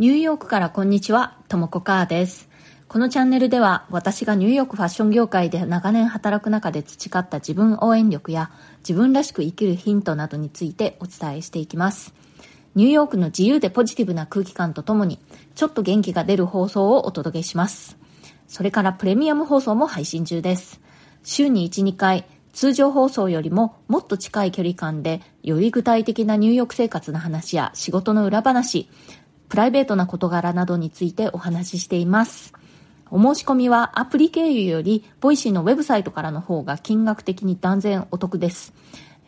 ニューヨークからこんにちは、ともこかーです。このチャンネルでは私がニューヨークファッション業界で長年働く中で培った自分応援力や自分らしく生きるヒントなどについてお伝えしていきます。ニューヨークの自由でポジティブな空気感とともにちょっと元気が出る放送をお届けします。それからプレミアム放送も配信中です。週に1、2回通常放送よりももっと近い距離感でより具体的なニューヨーク生活の話や仕事の裏話、プライベートな事柄などについてお話ししています。お申し込みはアプリ経由より、ボイシーのウェブサイトからの方が金額的に断然お得です。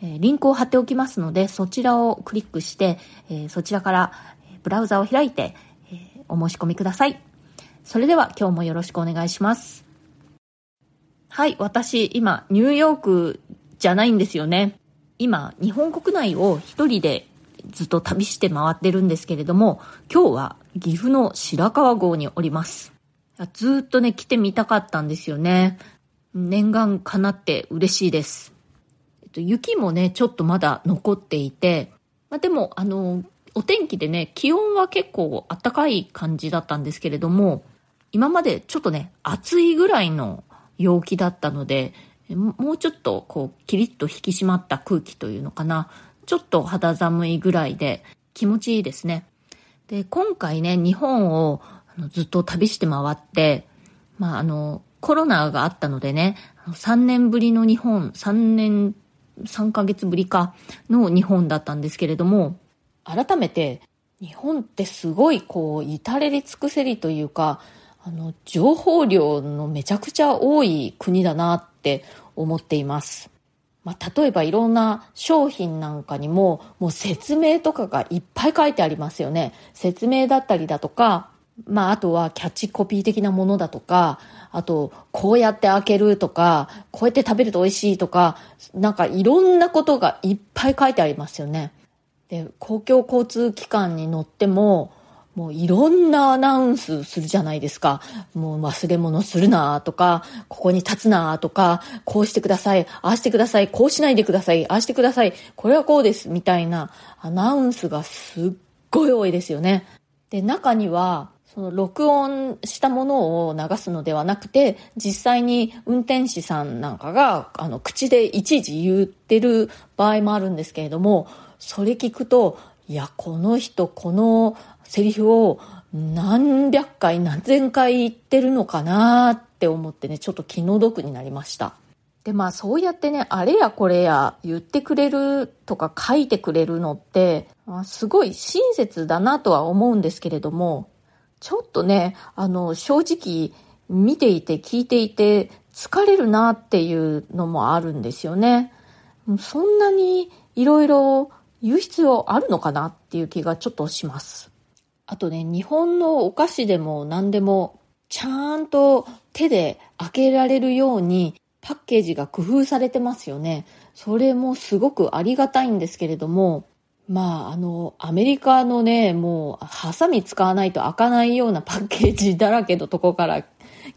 えリンクを貼っておきますので、そちらをクリックして、えそちらからブラウザを開いて、えお申し込みください。それでは今日もよろしくお願いします。はい、私、今、ニューヨークじゃないんですよね。今、日本国内を一人でずっと旅して回ってるんですけれども、今日は岐阜の白川郷におります。ずっとね、来てみたかったんですよね。念願かなって嬉しいです。えっと、雪もね、ちょっとまだ残っていて、まあ、でも、あの、お天気でね、気温は結構暖かい感じだったんですけれども、今までちょっとね、暑いぐらいの陽気だったので、もうちょっとこう、キリッと引き締まった空気というのかな。ちょっと肌寒いぐらいで気持ちいいですね。で、今回ね、日本をずっと旅して回って、まあ、あの、コロナがあったのでね、3年ぶりの日本、3年、3ヶ月ぶりかの日本だったんですけれども、改めて、日本ってすごいこう、至れり尽くせりというか、あの、情報量のめちゃくちゃ多い国だなって思っています。まあ、例えばいろんな商品なんかにも、もう説明とかがいっぱい書いてありますよね。説明だったりだとか、まあ、あとはキャッチコピー的なものだとか、あと、こうやって開けるとか、こうやって食べると美味しいとか、なんかいろんなことがいっぱい書いてありますよね。で、公共交通機関に乗っても、もういろんなアナウンスするじゃないですか。もう忘れ物するなとか、ここに立つなとか、こうしてください、ああしてください、こうしないでください、ああしてください、これはこうです、みたいなアナウンスがすっごい多いですよね。で、中には、その録音したものを流すのではなくて、実際に運転士さんなんかが、あの、口でいちいち言ってる場合もあるんですけれども、それ聞くと、いや、この人、このセリフを何百回何千回言ってるのかなって思ってね、ちょっと気の毒になりました。で、まあそうやってね、あれやこれや言ってくれるとか書いてくれるのって、すごい親切だなとは思うんですけれども、ちょっとね、あの、正直見ていて聞いていて疲れるなっていうのもあるんですよね。そんなにいろいろ言う必要あるのかなっていう気がちょっとします。あとね、日本のお菓子でも何でも、ちゃんと手で開けられるようにパッケージが工夫されてますよね。それもすごくありがたいんですけれども、まあ、あの、アメリカのね、もう、ハサミ使わないと開かないようなパッケージだらけのとこから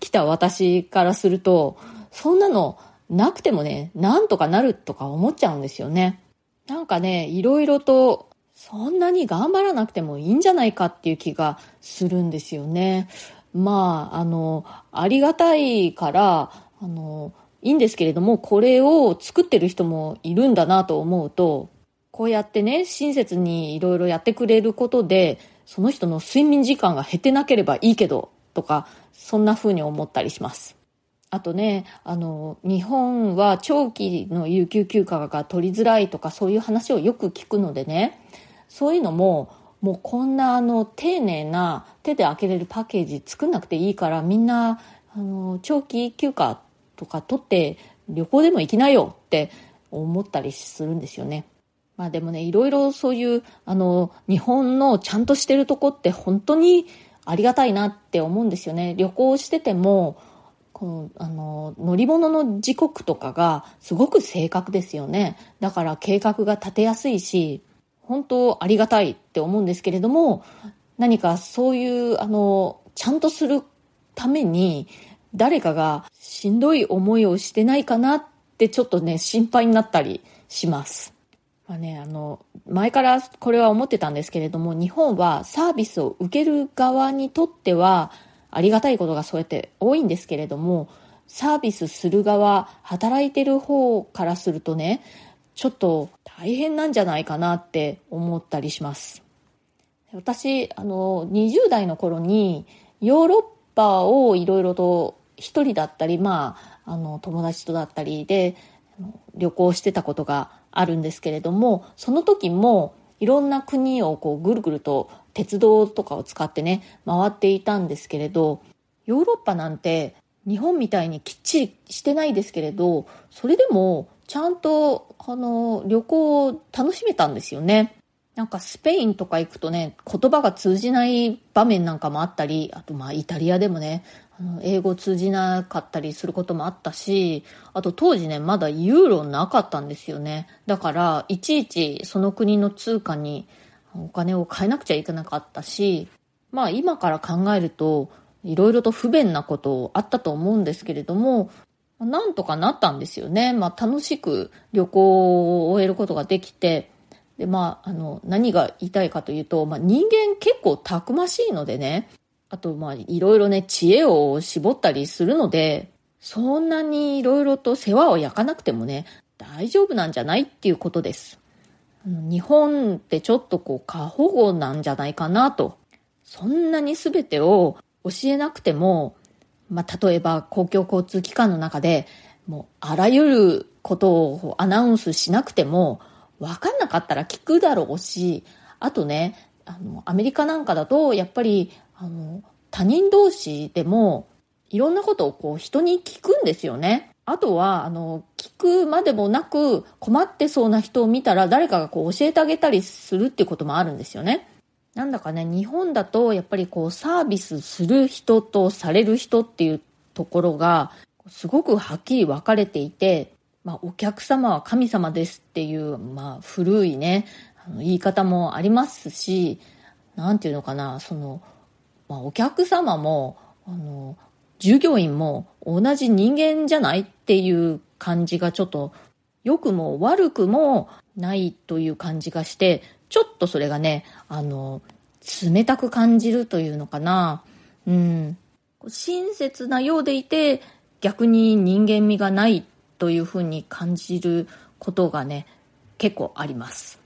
来た私からすると、そんなのなくてもね、なんとかなるとか思っちゃうんですよね。なんかね、いろいろとそんなに頑張らなくてもいいんじゃないかっていう気がするんですよね。まあ、あの、ありがたいから、あの、いいんですけれども、これを作ってる人もいるんだなと思うと、こうやってね、親切にいろいろやってくれることで、その人の睡眠時間が減ってなければいいけど、とか、そんな風に思ったりします。あとね、あの、日本は長期の有給休暇が取りづらいとかそういう話をよく聞くのでね、そういうのももうこんなあの丁寧な手で開けれるパッケージ作んなくていいからみんなあの長期休暇とか取って旅行でも行きなよって思ったりするんですよね。まあでもね、いろいろそういうあの日本のちゃんとしてるとこって本当にありがたいなって思うんですよね。旅行しててもこのあの乗り物の時刻とかがすごく正確ですよね。だから計画が立てやすいし、本当ありがたいって思うんですけれども、何かそういう、あの、ちゃんとするために、誰かがしんどい思いをしてないかなってちょっとね、心配になったりします。まあね、あの、前からこれは思ってたんですけれども、日本はサービスを受ける側にとっては、ありがたいことがそうやって多いんですけれども、サービスする側、働いてる方からするとね、ちょっと大変なんじゃないかなって思ったりします。私、あの、20代の頃にヨーロッパをいろいろと一人だったり、まあ、あの、友達とだったりで旅行してたことがあるんですけれども、その時もいろんな国をこうぐるぐると鉄道とかを使ってね、回っていたんですけれど、ヨーロッパなんて日本みたいにきっちりしてないですけれど、それでもちゃんとあの旅行を楽しめたんですよね。なんかスペインとか行くとね、言葉が通じない場面なんかもあったり、あとまあイタリアでもね、あの英語通じなかったりすることもあったし、あと当時ね、まだユーロなかったんですよね。だから、いちいちその国の通貨にお金を変えなくちゃいけなかったし、まあ今から考えると、いろいろと不便なことあったと思うんですけれども、なんとかなったんですよね。まあ楽しく旅行を終えることができて、で、まあ、あの、何が言いたいかというと、まあ人間結構たくましいのでね、あと、まあ、いろいろね、知恵を絞ったりするので、そんなにいろいろと世話を焼かなくてもね、大丈夫なんじゃないっていうことです。日本ってちょっとこう過保護なんじゃないかなと。そんなに全てを教えなくても、まあ、例えば公共交通機関の中でもうあらゆることをアナウンスしなくても分かんなかったら聞くだろうし、あとね、あの、アメリカなんかだとやっぱりあの、他人同士でも、いろんなことをこう人に聞くんですよね。あとは、あの、聞くまでもなく困ってそうな人を見たら誰かがこう教えてあげたりするっていうこともあるんですよね。なんだかね、日本だとやっぱりこうサービスする人とされる人っていうところがすごくはっきり分かれていて、まあお客様は神様ですっていう、まあ古いね、あの言い方もありますし、なんていうのかな、その、まあ、お客様も、あの、従業員も同じ人間じゃないっていう感じがちょっと良くも悪くもないという感じがして、ちょっとそれがね、あの、冷たく感じるというのかな。うん。親切なようでいて、逆に人間味がないというふうに感じることがね、結構あります。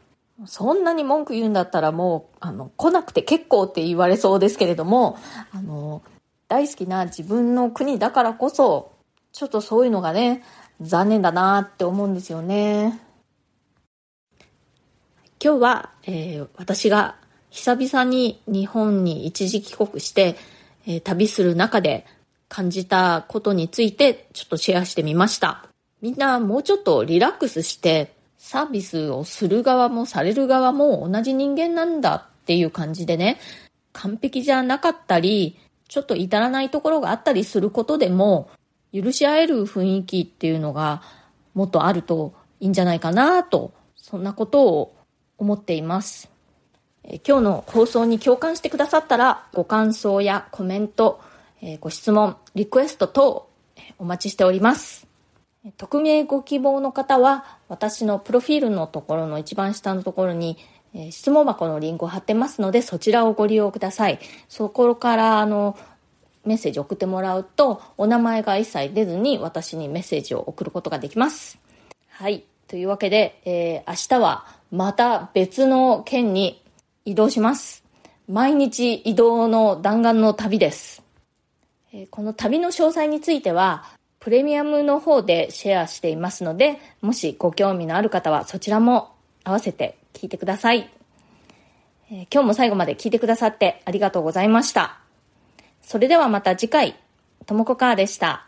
そんなに文句言うんだったらもう、あの、来なくて結構って言われそうですけれども、あの、大好きな自分の国だからこそ、ちょっとそういうのがね、残念だなって思うんですよね。今日は、えー、私が久々に日本に一時帰国して、えー、旅する中で感じたことについてちょっとシェアしてみました。みんなもうちょっとリラックスしてサービスをする側もされる側も同じ人間なんだっていう感じでね、完璧じゃなかったり、ちょっと至らないところがあったりすることでも、許し合える雰囲気っていうのがもっとあるといいんじゃないかなと、そんなことを思っています。今日の放送に共感してくださったら、ご感想やコメント、ご質問、リクエスト等お待ちしております。匿名ご希望の方は、私のプロフィールのところの一番下のところに、質問箱のリンクを貼ってますので、そちらをご利用ください。そこから、あの、メッセージ送ってもらうと、お名前が一切出ずに私にメッセージを送ることができます。はい。というわけで、えー、明日はまた別の県に移動します。毎日移動の弾丸の旅です。この旅の詳細については、プレミアムの方でシェアしていますので、もしご興味のある方はそちらも合わせて聞いてください。今日も最後まで聞いてくださってありがとうございました。それではまた次回、ともこかーでした。